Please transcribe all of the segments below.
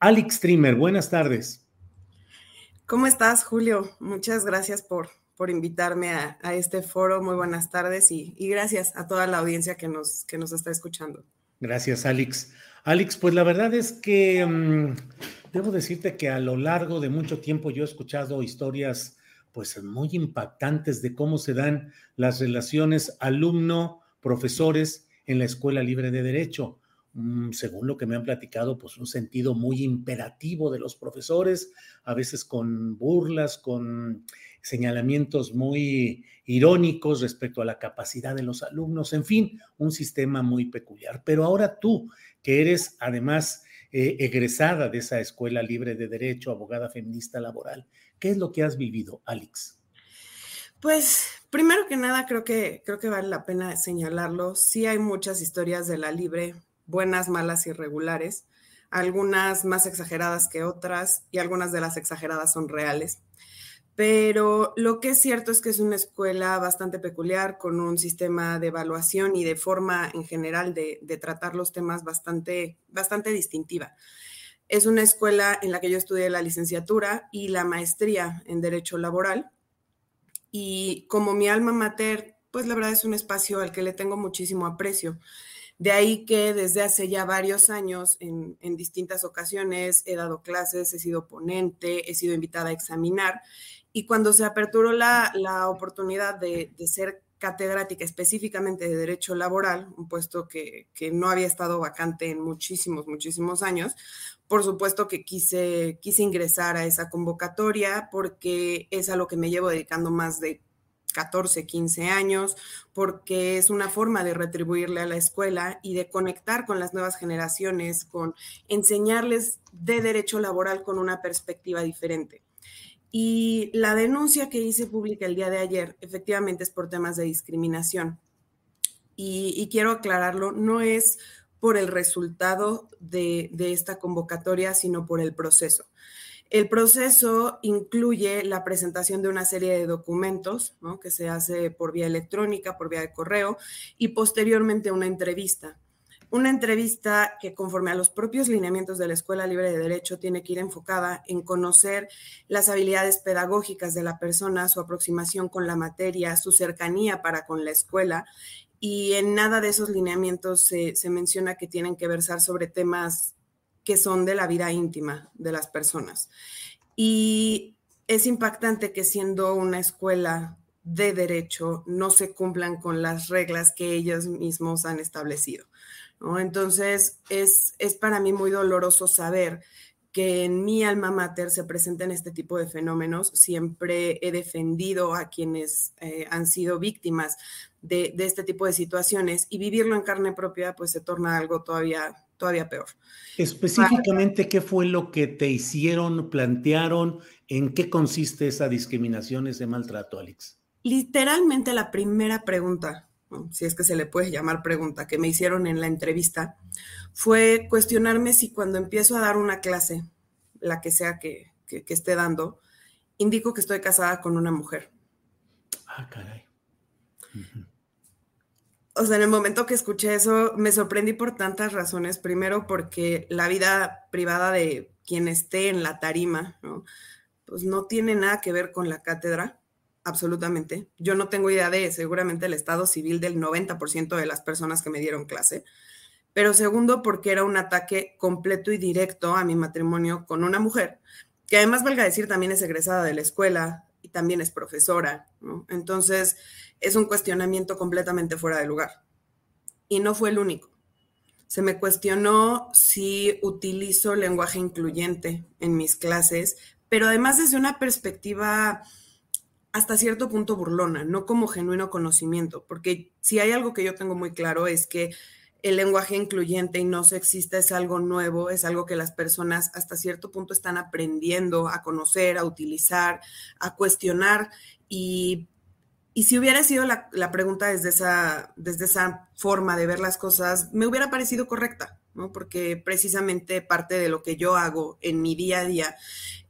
Alex Trimmer, buenas tardes. ¿Cómo estás, Julio? Muchas gracias por, por invitarme a, a este foro. Muy buenas tardes y, y, gracias a toda la audiencia que nos, que nos está escuchando. Gracias, Alex. Alex, pues la verdad es que um, debo decirte que a lo largo de mucho tiempo yo he escuchado historias pues muy impactantes de cómo se dan las relaciones alumno-profesores en la Escuela Libre de Derecho según lo que me han platicado, pues un sentido muy imperativo de los profesores, a veces con burlas, con señalamientos muy irónicos respecto a la capacidad de los alumnos, en fin, un sistema muy peculiar. Pero ahora tú, que eres además eh, egresada de esa escuela libre de derecho, abogada feminista laboral, ¿qué es lo que has vivido, Alex? Pues primero que nada creo que creo que vale la pena señalarlo. Sí hay muchas historias de la libre buenas, malas y regulares, algunas más exageradas que otras y algunas de las exageradas son reales. Pero lo que es cierto es que es una escuela bastante peculiar, con un sistema de evaluación y de forma en general de, tratar los temas bastante, bastante distintiva. Es una escuela en la que yo estudié la licenciatura y la maestría en Derecho Laboral. Y como mi alma mater, pues la verdad es un espacio al que le tengo muchísimo aprecio. De ahí que desde hace ya varios años, en, en, distintas ocasiones, he dado clases, he sido ponente, he sido invitada a examinar. Y cuando se aperturó la, la oportunidad de, de, ser catedrática específicamente de Derecho Laboral, un puesto que, que, no había estado vacante en muchísimos, muchísimos años, por supuesto que quise, quise ingresar a esa convocatoria porque es a lo que me llevo dedicando más de 14, 15 años, porque es una forma de retribuirle a la escuela y de conectar con las nuevas generaciones, con enseñarles de derecho laboral con una perspectiva diferente. Y la denuncia que hice pública el día de ayer, efectivamente es por temas de discriminación. Y, quiero aclararlo, no es por el resultado de esta convocatoria, sino por el proceso. El proceso incluye la presentación de una serie de documentos que se hace por vía electrónica, por vía de correo y posteriormente una entrevista. Una entrevista que conforme a los propios lineamientos de la Escuela Libre de Derecho tiene que ir enfocada en conocer las habilidades pedagógicas de la persona, su aproximación con la materia, su cercanía para con la escuela y en nada de esos lineamientos se menciona que tienen que versar sobre temas que son de la vida íntima de las personas. Y es impactante que siendo una escuela de derecho no se cumplan con las reglas que ellos mismos han establecido. Entonces, es, es para mí muy doloroso saber que en mi alma mater se presenten este tipo de fenómenos. Siempre he defendido a quienes eh, han sido víctimas de, de, este tipo de situaciones y vivirlo en carne propia pues se torna algo todavía todavía peor. Específicamente, ¿qué fue lo que te hicieron, plantearon? ¿En qué consiste esa discriminación, ese maltrato, Alex? Literalmente la primera pregunta, si es que se le puede llamar pregunta, que me hicieron en la entrevista, fue cuestionarme si cuando empiezo a dar una clase, la que sea que, que, que esté dando, indico que estoy casada con una mujer. Ah, caray. Uh -huh o sea, en el momento que escuché eso, me sorprendí por tantas razones. Primero, porque la vida privada de quien esté en la tarima, ¿no? pues no tiene nada que ver con la cátedra, absolutamente. Yo no tengo idea de seguramente el estado civil del 90% de las personas que me dieron clase. Pero segundo, porque era un ataque completo y directo a mi matrimonio con una mujer, que además, valga decir, también es egresada de la escuela y también es profesora. Entonces, es un cuestionamiento completamente fuera de lugar. Y no fue el único. Se me cuestionó si utilizo lenguaje incluyente en mis clases, pero además desde una perspectiva hasta cierto punto burlona, no como genuino conocimiento, porque si hay algo que yo tengo muy claro es que el lenguaje incluyente y no sexista es algo nuevo, es algo que las personas hasta cierto punto están aprendiendo a conocer, a utilizar, a cuestionar. Y, si hubiera sido la, pregunta desde esa, desde esa forma de ver las cosas, me hubiera parecido correcta, ¿no? porque precisamente parte de lo que yo hago en mi día a día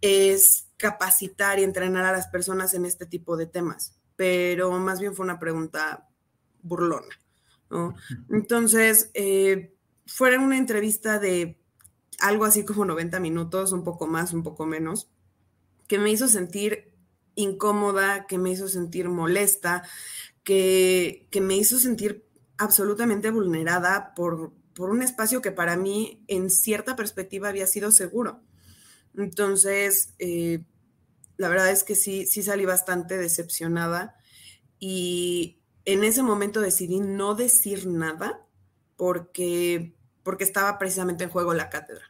es capacitar y entrenar a las personas en este tipo de temas, pero más bien fue una pregunta burlona. Entonces, eh, fue una entrevista de algo así como 90 minutos, un poco más, un poco menos, que me hizo sentir incómoda, que me hizo sentir molesta, que, me hizo sentir absolutamente vulnerada por, por un espacio que para mí en cierta perspectiva había sido seguro. Entonces, eh, la verdad es que sí, sí salí bastante decepcionada y, en ese momento decidí no decir nada porque, porque estaba precisamente en juego la cátedra.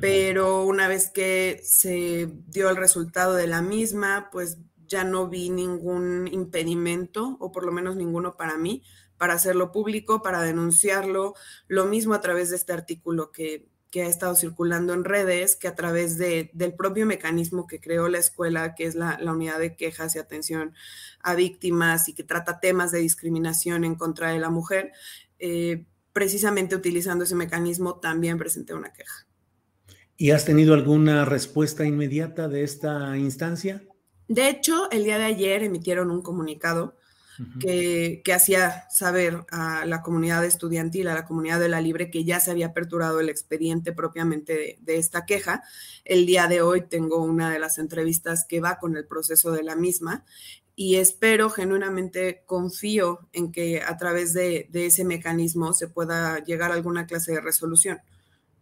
Pero una vez que se dio el resultado de la misma, pues ya no vi ningún impedimento, o por lo menos ninguno para mí, para hacerlo público, para denunciarlo. Lo mismo a través de este artículo que, que ha estado circulando en redes, que a través de, del propio mecanismo que creó la escuela, que es la, unidad de quejas y atención a víctimas y que trata temas de discriminación en contra de la mujer, eh, precisamente utilizando ese mecanismo también presenté una queja. ¿Y has tenido alguna respuesta inmediata de esta instancia? De hecho, el día de ayer emitieron un comunicado que, hacía saber a la comunidad estudiantil, a la comunidad de la Libre, que ya se había aperturado el expediente propiamente de, esta queja. El día de hoy tengo una de las entrevistas que va con el proceso de la misma y espero, genuinamente confío en que a través de, ese mecanismo se pueda llegar a alguna clase de resolución.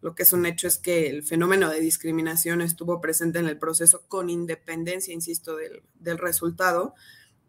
Lo que es un hecho es que el fenómeno de discriminación estuvo presente en el proceso con independencia, insisto, del resultado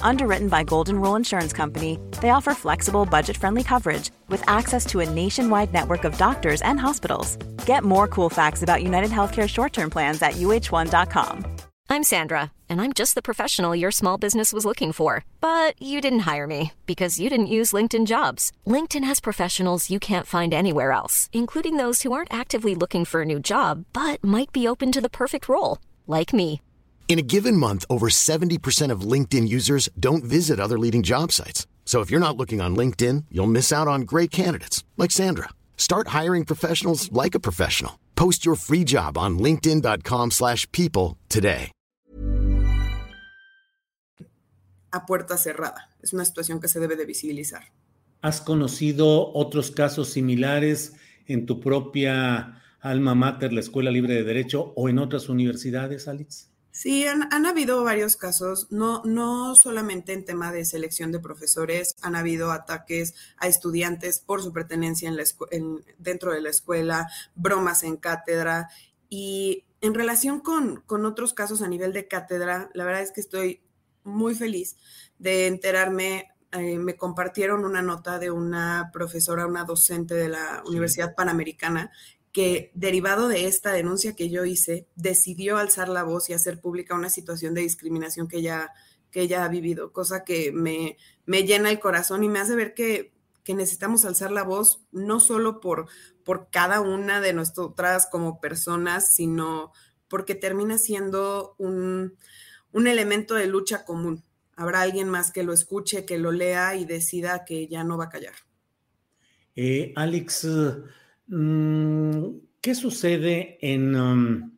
Underwritten by Golden Rule Insurance Company, they offer flexible, budget friendly coverage with access to a nationwide network of doctors and hospitals. Get more cool facts about United Healthcare short term plans at uh1.com. I'm Sandra, and I'm just the professional your small business was looking for. But you didn't hire me because you didn't use LinkedIn jobs. LinkedIn has professionals you can't find anywhere else, including those who aren't actively looking for a new job but might be open to the perfect role, like me. In a given month, over 70% of LinkedIn users don't visit other leading job sites. So if you're not looking on LinkedIn, you'll miss out on great candidates like Sandra. Start hiring professionals like a professional. Post your free job on linkedin.com/people today. A puerta cerrada. Es una situación que se debe de visibilizar. ¿Has conocido otros casos similares en tu propia alma mater, la Escuela Libre de Derecho o en otras universidades, Alex? Sí, han, habido varios casos, no, no solamente en tema de selección de profesores, han habido ataques a estudiantes por su pertenencia en la dentro de la escuela, bromas en cátedra y en relación con, con otros casos a nivel de cátedra, la verdad es que estoy muy feliz de enterarme eh, me compartieron una nota de una profesora, una docente de la Universidad Panamericana, que derivado de esta denuncia que yo hice, decidió alzar la voz y hacer pública una situación de discriminación que ella, que ha vivido, cosa que me, me llena el corazón y me hace ver que, que necesitamos alzar la voz no solo por, por cada una de nosotras como personas, sino porque termina siendo un, un elemento de lucha común Habrá alguien más que lo escuche, que lo lea y decida que ya no va a callar. Eh, Alex, mm, ¿qué sucede en, um,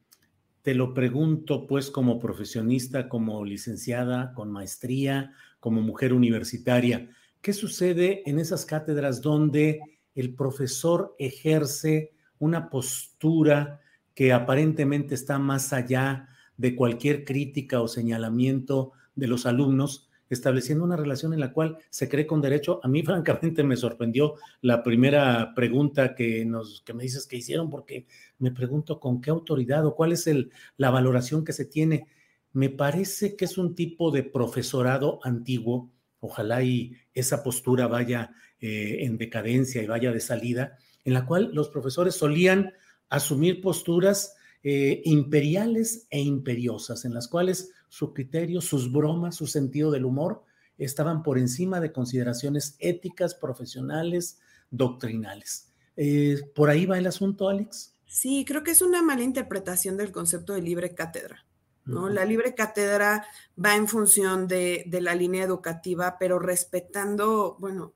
te lo pregunto pues como profesionista, como licenciada, con maestría, como mujer universitaria, ¿qué sucede en esas cátedras donde el profesor ejerce una postura que aparentemente está más allá de cualquier crítica o señalamiento de los alumnos, estableciendo una relación en la cual se cree con derecho. A mí, francamente, me sorprendió la primera pregunta que, nos, que me dices que hicieron, porque me pregunto con qué autoridad o cuál es el, la valoración que se tiene. Me parece que es un tipo de profesorado antiguo, ojalá y esa postura vaya eh, en decadencia y vaya de salida, en la cual los profesores solían asumir posturas eh, imperiales e imperiosas, en las cuales su criterio, sus bromas, su sentido del humor estaban por encima de consideraciones éticas, profesionales, doctrinales. Eh, ¿Por ahí va el asunto, Alex? Sí, creo que es una mala interpretación del concepto de libre cátedra. ¿no? La libre cátedra va en función de, de, la línea educativa, pero respetando, bueno,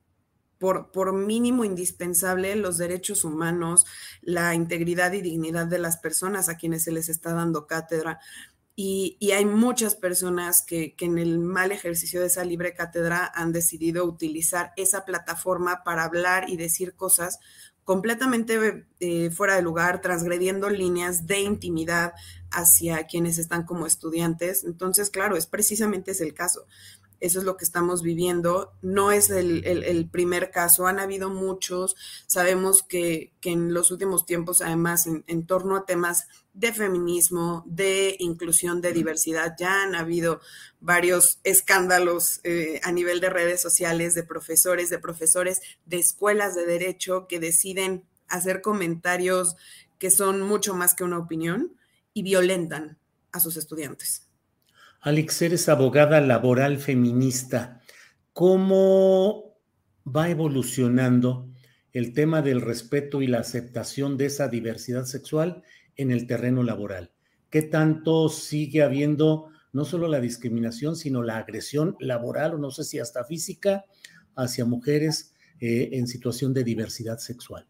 por, mínimo indispensable los derechos humanos, la integridad y dignidad de las personas a quienes se les está dando cátedra. Y, hay muchas personas que, en el mal ejercicio de esa libre cátedra han decidido utilizar esa plataforma para hablar y decir cosas completamente eh, fuera de lugar, transgrediendo líneas de intimidad hacia quienes están como estudiantes. Entonces, claro, es precisamente ese el caso. Eso es lo que estamos viviendo. No es el, primer caso, han habido muchos. Sabemos que, en los últimos tiempos, además, en, torno a temas de feminismo, de inclusión, de diversidad, ya han habido varios escándalos eh, a nivel de redes sociales de profesores, de profesores de escuelas de derecho que deciden hacer comentarios que son mucho más que una opinión y violentan a sus estudiantes. Alex, eres abogada laboral feminista. ¿Cómo va evolucionando el tema del respeto y la aceptación de esa diversidad sexual en el terreno laboral? ¿Qué tanto sigue habiendo no solo la discriminación, sino la agresión laboral o no sé si hasta física hacia mujeres eh, en situación de diversidad sexual?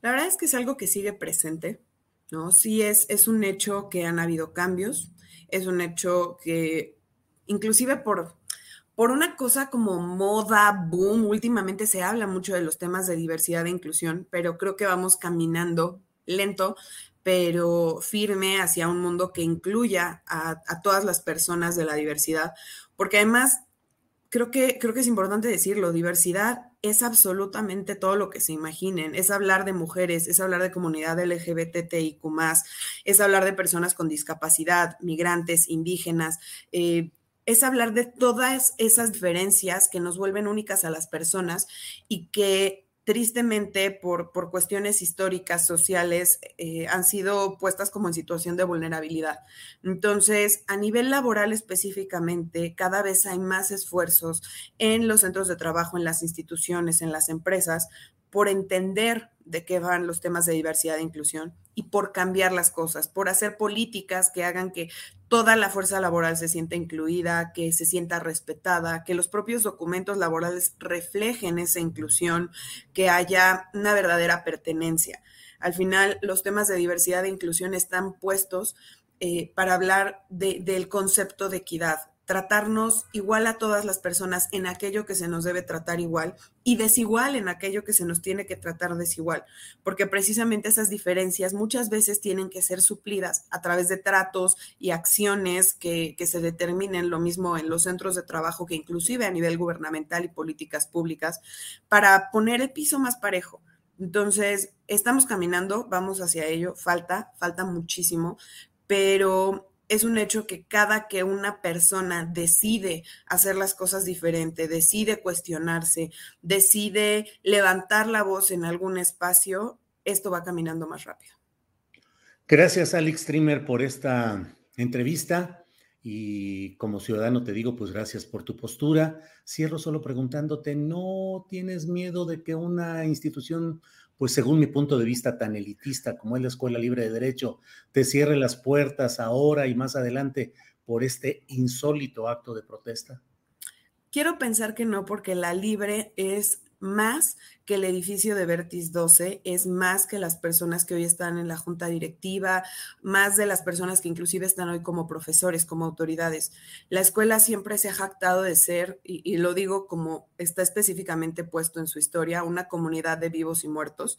La verdad es que es algo que sigue presente, ¿no? Sí es, es un hecho que han habido cambios es un hecho que inclusive por, por una cosa como moda, boom, últimamente se habla mucho de los temas de diversidad e inclusión, pero creo que vamos caminando lento, pero firme hacia un mundo que incluya a, a todas las personas de la diversidad, porque además creo que, creo que es importante decirlo, diversidad es absolutamente todo lo que se imaginen. Es hablar de mujeres, es hablar de comunidad LGBTIQ, es hablar de personas con discapacidad, migrantes, indígenas. Eh, es hablar de todas esas diferencias que nos vuelven únicas a las personas y que tristemente por, por cuestiones históricas, sociales, eh, han sido puestas como en situación de vulnerabilidad. Entonces, a nivel laboral específicamente, cada vez hay más esfuerzos en los centros de trabajo, en las instituciones, en las empresas, por entender de qué van los temas de diversidad e inclusión y por cambiar las cosas, por hacer políticas que hagan que toda la fuerza laboral se sienta incluida, que se sienta respetada, que los propios documentos laborales reflejen esa inclusión, que haya una verdadera pertenencia. Al final, los temas de diversidad e inclusión están puestos eh, para hablar del concepto de equidad, tratarnos igual a todas las personas en aquello que se nos debe tratar igual y desigual en aquello que se nos tiene que tratar desigual, porque precisamente esas diferencias muchas veces tienen que ser suplidas a través de tratos y acciones que, que se determinen, lo mismo en los centros de trabajo que inclusive a nivel gubernamental y políticas públicas, para poner el piso más parejo. Entonces, estamos caminando, vamos hacia ello, falta, falta muchísimo, pero es un hecho que cada que una persona decide hacer las cosas diferente, decide cuestionarse, decide levantar la voz en algún espacio, esto va caminando más rápido. Gracias, Alex Trimmer, por esta entrevista. Y como ciudadano te digo, pues gracias por tu postura. Cierro solo preguntándote, ¿no tienes miedo de que una institución pues según mi punto de vista tan elitista como es la Escuela Libre de Derecho, te cierre las puertas ahora y más adelante por este insólito acto de protesta? Quiero pensar que no, porque la Libre es más que el edificio de Vertis 12, es más que las personas que hoy están en la junta directiva, más de las personas que inclusive están hoy como profesores, como autoridades. La escuela siempre se ha jactado de ser, y, y lo digo como está específicamente puesto en su historia, una comunidad de vivos y muertos,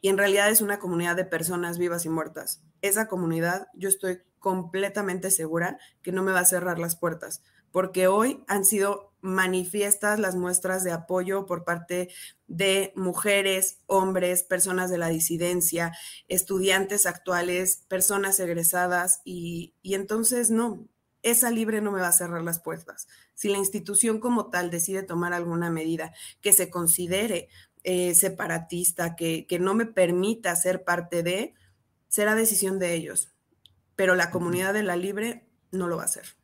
y en realidad es una comunidad de personas vivas y muertas. Esa comunidad, yo estoy completamente segura que no me va a cerrar las puertas porque hoy han sido manifiestas las muestras de apoyo por parte de mujeres, hombres, personas de la disidencia, estudiantes actuales, personas egresadas y, entonces no, esa libre no me va a cerrar las puertas. Si la institución como tal decide tomar alguna medida que se considere eh, separatista, que, que no me permita ser parte de, será decisión de ellos. Pero la comunidad de la libre no lo va a hacer.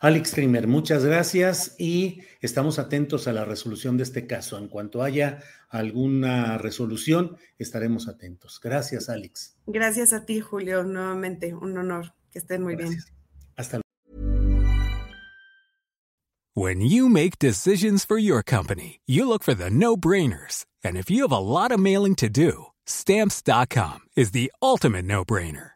Alex Trimmer, muchas gracias y estamos atentos a la resolución de este caso. En cuanto haya alguna resolución, estaremos atentos. Gracias, Alex. Gracias a ti, Julio. Nuevamente, un honor. Que estén muy bien. Hasta luego. When you make decisions for your company, you look for the no-brainers. And if you have a lot of mailing to do, stamps.com is the ultimate no-brainer.